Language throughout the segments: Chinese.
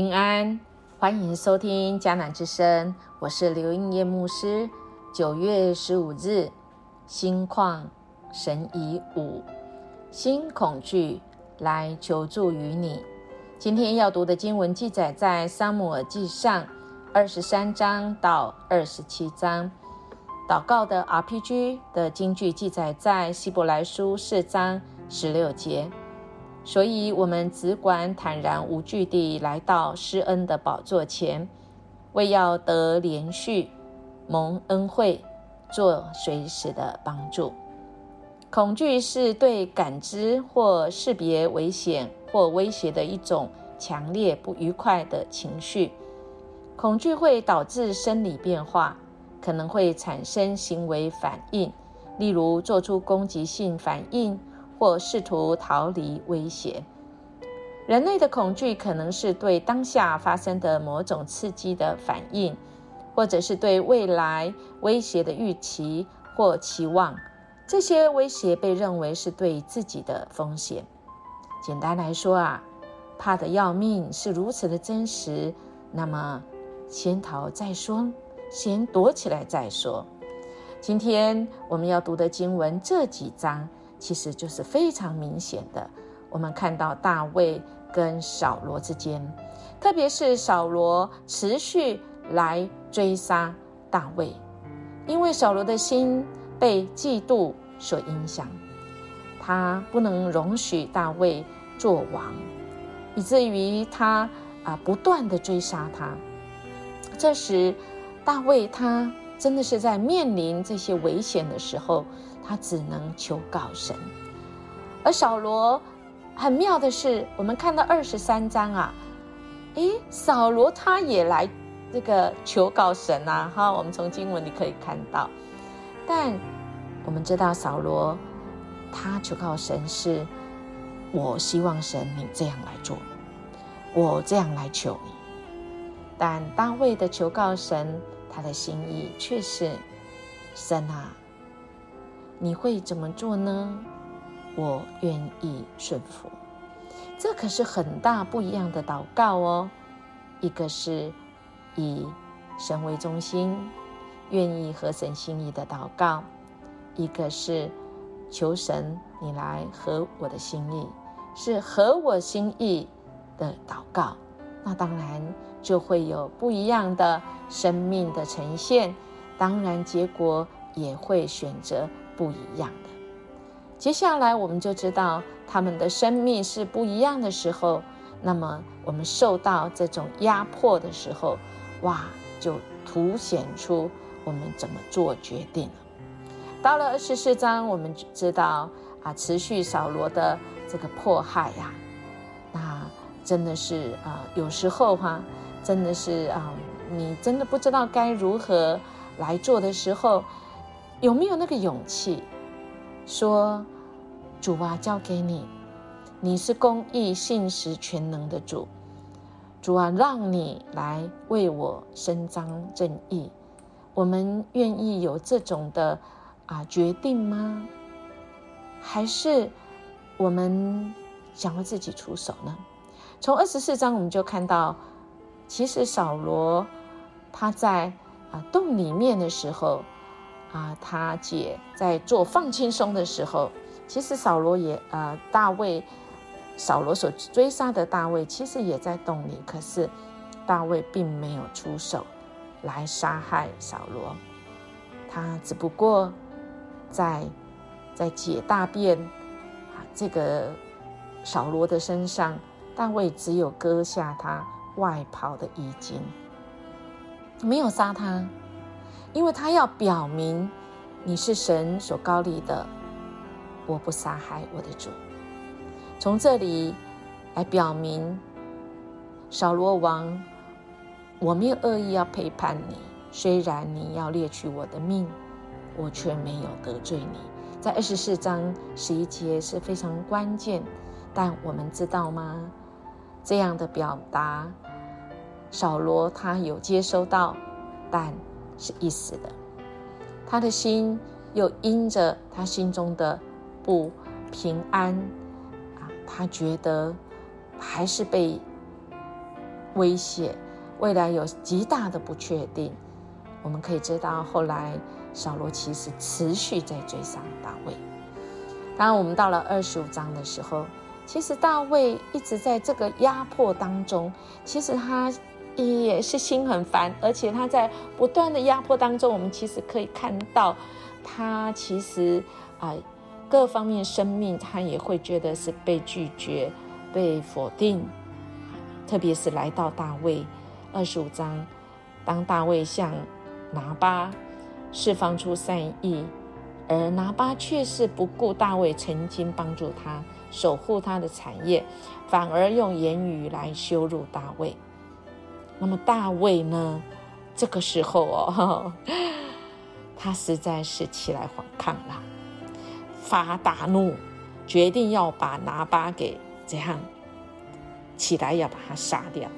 平安，欢迎收听迦南之声，我是刘应业牧师。九月十五日，心旷神怡五，心恐惧来求助于你。今天要读的经文记载在撒母耳记上二十三章到二十七章。祷告的 RPG 的经句记载在希伯来书四章十六节。所以，我们只管坦然无惧地来到施恩的宝座前，为要得连续蒙恩惠，做随时的帮助。恐惧是对感知或识别危险或威胁的一种强烈不愉快的情绪。恐惧会导致生理变化，可能会产生行为反应，例如做出攻击性反应。或试图逃离威胁，人类的恐惧可能是对当下发生的某种刺激的反应，或者是对未来威胁的预期或期望。这些威胁被认为是对自己的风险。简单来说啊，怕得要命是如此的真实。那么，先逃再说，先躲起来再说。今天我们要读的经文这几章。其实就是非常明显的，我们看到大卫跟扫罗之间，特别是扫罗持续来追杀大卫，因为扫罗的心被嫉妒所影响，他不能容许大卫做王，以至于他啊不断的追杀他。这时，大卫他真的是在面临这些危险的时候。他只能求告神，而扫罗很妙的是，我们看到二十三章啊，诶，扫罗他也来这个求告神啊，哈，我们从经文里可以看到。但我们知道扫罗他求告神是，我希望神你这样来做，我这样来求你。但大卫的求告神，他的心意却是神啊。你会怎么做呢？我愿意顺服。这可是很大不一样的祷告哦。一个是以神为中心，愿意合神心意的祷告；一个是求神你来合我的心意，是合我心意的祷告。那当然就会有不一样的生命的呈现，当然结果也会选择。不一样的。接下来，我们就知道他们的生命是不一样的时候，那么我们受到这种压迫的时候，哇，就凸显出我们怎么做决定了。到了二十四章，我们知道啊，持续扫罗的这个迫害呀，那真的是啊，有时候哈，真的是啊，你真的不知道该如何来做的时候。有没有那个勇气说：“主啊，交给你，你是公义、信实、全能的主。主啊，让你来为我伸张正义。我们愿意有这种的啊决定吗？还是我们想要自己出手呢？从二十四章我们就看到，其实扫罗他在啊洞里面的时候。”啊，他姐在做放轻松的时候，其实扫罗也呃，大卫扫罗所追杀的大卫，其实也在洞里，可是大卫并没有出手来杀害扫罗，他只不过在在解大便啊，这个扫罗的身上，大卫只有割下他外袍的衣襟，没有杀他。因为他要表明你是神所高立的，我不杀害我的主。从这里来表明，扫罗王，我没有恶意要背叛你。虽然你要猎取我的命，我却没有得罪你。在二十四章十一节是非常关键，但我们知道吗？这样的表达，扫罗他有接收到，但。是一时的，他的心又因着他心中的不平安啊，他觉得还是被威胁，未来有极大的不确定。我们可以知道，后来扫罗其实持续在追杀大卫。当然，我们到了二十五章的时候，其实大卫一直在这个压迫当中，其实他也是心很烦，而且他在不断的压迫当中，我们其实可以看到他其实啊各方面生命他也会觉得是被拒绝、被否定，特别是来到大卫二十五章，当大卫向拿巴释放出善意，而拿巴却是不顾大卫曾经帮助他守护他的产业，反而用言语来羞辱大卫。那么大卫呢？这个时候哦，他实在是起来反抗了，发大怒，决定要把拿巴给这样起来，要把他杀掉。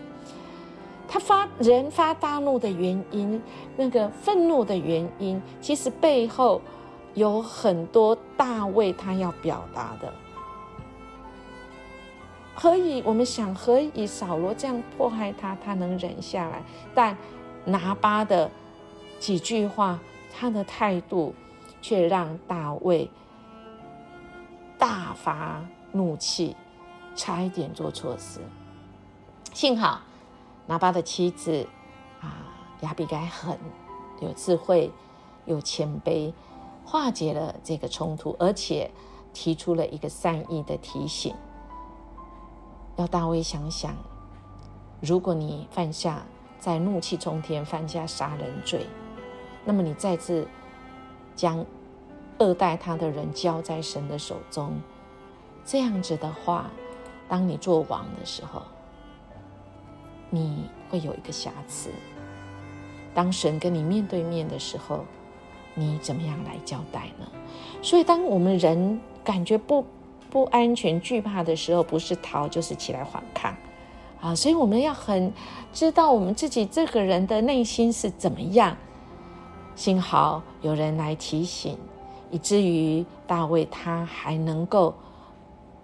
他发人发大怒的原因，那个愤怒的原因，其实背后有很多大卫他要表达的。可以我们想，何以扫罗这样迫害他，他能忍下来？但拿巴的几句话，他的态度，却让大卫大发怒气，差一点做错事。幸好。拿巴的妻子啊，亚比该很有智慧、有谦卑，化解了这个冲突，而且提出了一个善意的提醒，要大卫想想：如果你犯下在怒气冲天犯下杀人罪，那么你再次将恶待他的人交在神的手中，这样子的话，当你做王的时候。你会有一个瑕疵。当神跟你面对面的时候，你怎么样来交代呢？所以，当我们人感觉不不安全、惧怕的时候，不是逃就是起来反抗啊！所以，我们要很知道我们自己这个人的内心是怎么样。幸好有人来提醒，以至于大卫他还能够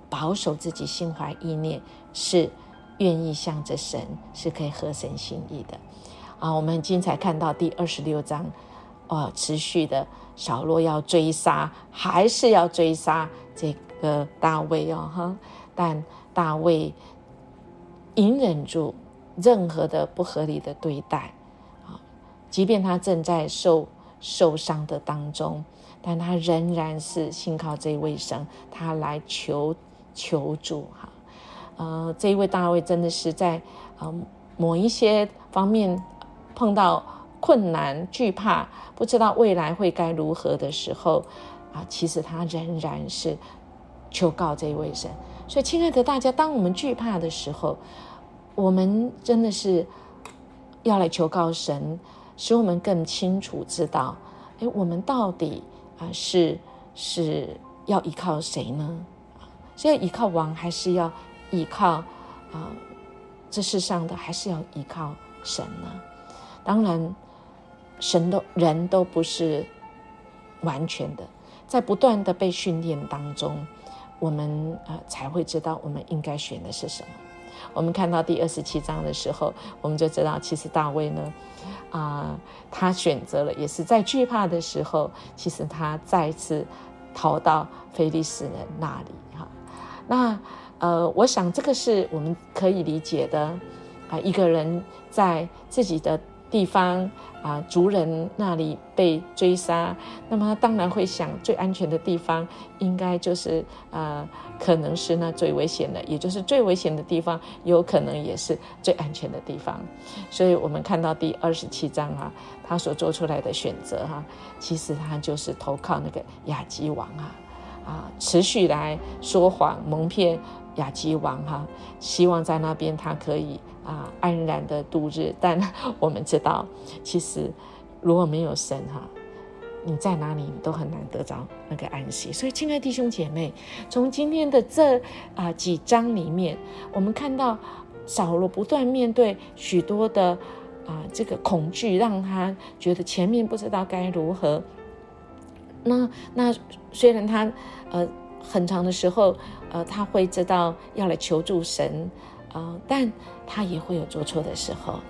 保守自己心怀意念是。愿意向着神是可以合神心意的啊！我们精彩看到第二十六章，哦，持续的扫罗要追杀，还是要追杀这的大卫哦哈！但大卫隐忍住任何的不合理的对待啊，即便他正在受受伤的当中，但他仍然是信靠这位神，他来求求助哈。呃，这一位大卫真的是在呃某一些方面碰到困难、惧怕，不知道未来会该如何的时候，啊，其实他仍然是求告这一位神。所以，亲爱的大家，当我们惧怕的时候，我们真的是要来求告神，使我们更清楚知道，哎，我们到底啊是是要依靠谁呢？是要依靠王，还是要？依靠啊，这世上的还是要依靠神呢。当然，神的人都不是完全的，在不断的被训练当中，我们呃才会知道我们应该选的是什么。我们看到第二十七章的时候，我们就知道，其实大卫呢，啊，他选择了，也是在惧怕的时候，其实他再次逃到非利士人那里哈。那。呃，我想这个是我们可以理解的，啊，一个人在自己的地方啊，族人那里被追杀，那么他当然会想，最安全的地方应该就是啊，可能是那最危险的，也就是最危险的地方，有可能也是最安全的地方。所以我们看到第二十七章啊，他所做出来的选择哈，其实他就是投靠那个亚基王啊，啊，持续来说谎蒙骗。亚基王哈，希望在那边他可以啊安然的度日。但我们知道，其实如果没有神哈，你在哪里你都很难得着那个安息。所以，亲爱弟兄姐妹，从今天的这啊几章里面，我们看到扫罗不断面对许多的啊这个恐惧，让他觉得前面不知道该如何。那那虽然他呃。很长的时候，呃，他会知道要来求助神，啊，但他也会有做错的时候。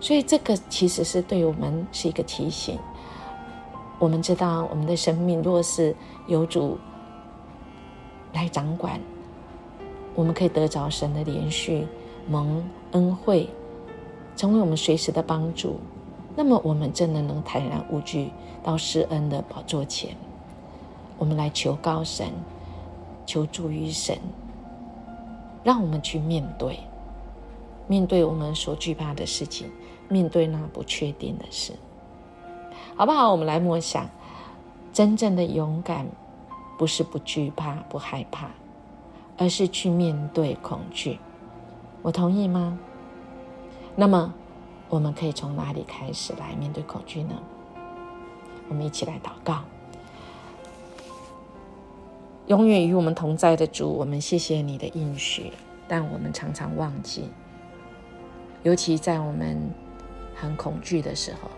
所以这个其实是对我们是一个提醒。我们知道，我们的生命若是有主来掌管，我们可以得着神的连续蒙恩惠，成为我们随时的帮助。那么，我们真的能坦然无惧到施恩的宝座前，我们来求告神，求助于神，让我们去面对，面对我们所惧怕的事情，面对那不确定的事。好不好？我们来默想，真正的勇敢，不是不惧怕、不害怕，而是去面对恐惧。我同意吗？那么，我们可以从哪里开始来面对恐惧呢？我们一起来祷告。永远与我们同在的主，我们谢谢你的应许，但我们常常忘记，尤其在我们很恐惧的时候。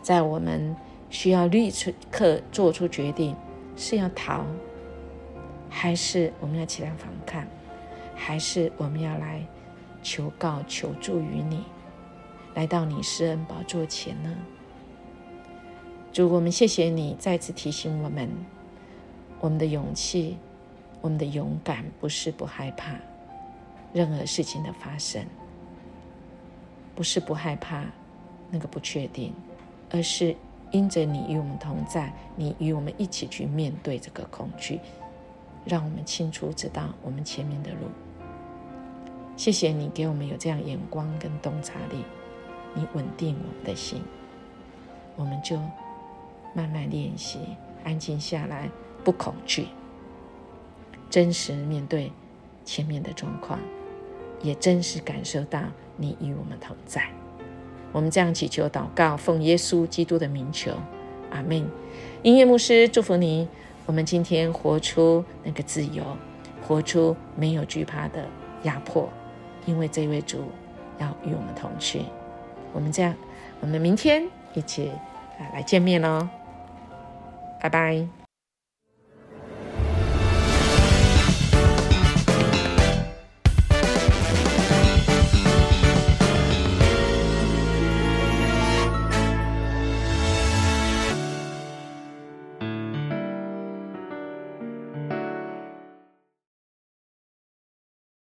在我们需要立刻做出决定，是要逃，还是我们要起来反抗，还是我们要来求告、求助于你，来到你施恩宝座前呢？主，我们谢谢你再次提醒我们，我们的勇气、我们的勇敢，不是不害怕任何事情的发生，不是不害怕那个不确定。而是因着你与我们同在，你与我们一起去面对这个恐惧，让我们清楚知道我们前面的路。谢谢你给我们有这样眼光跟洞察力，你稳定我们的心，我们就慢慢练习，安静下来，不恐惧，真实面对前面的状况，也真实感受到你与我们同在。我们这样祈求祷告，奉耶稣基督的名求，阿门。音乐牧师祝福你。我们今天活出那个自由，活出没有惧怕的压迫，因为这位主要与我们同去。我们这样，我们明天一起啊来见面喽，拜拜。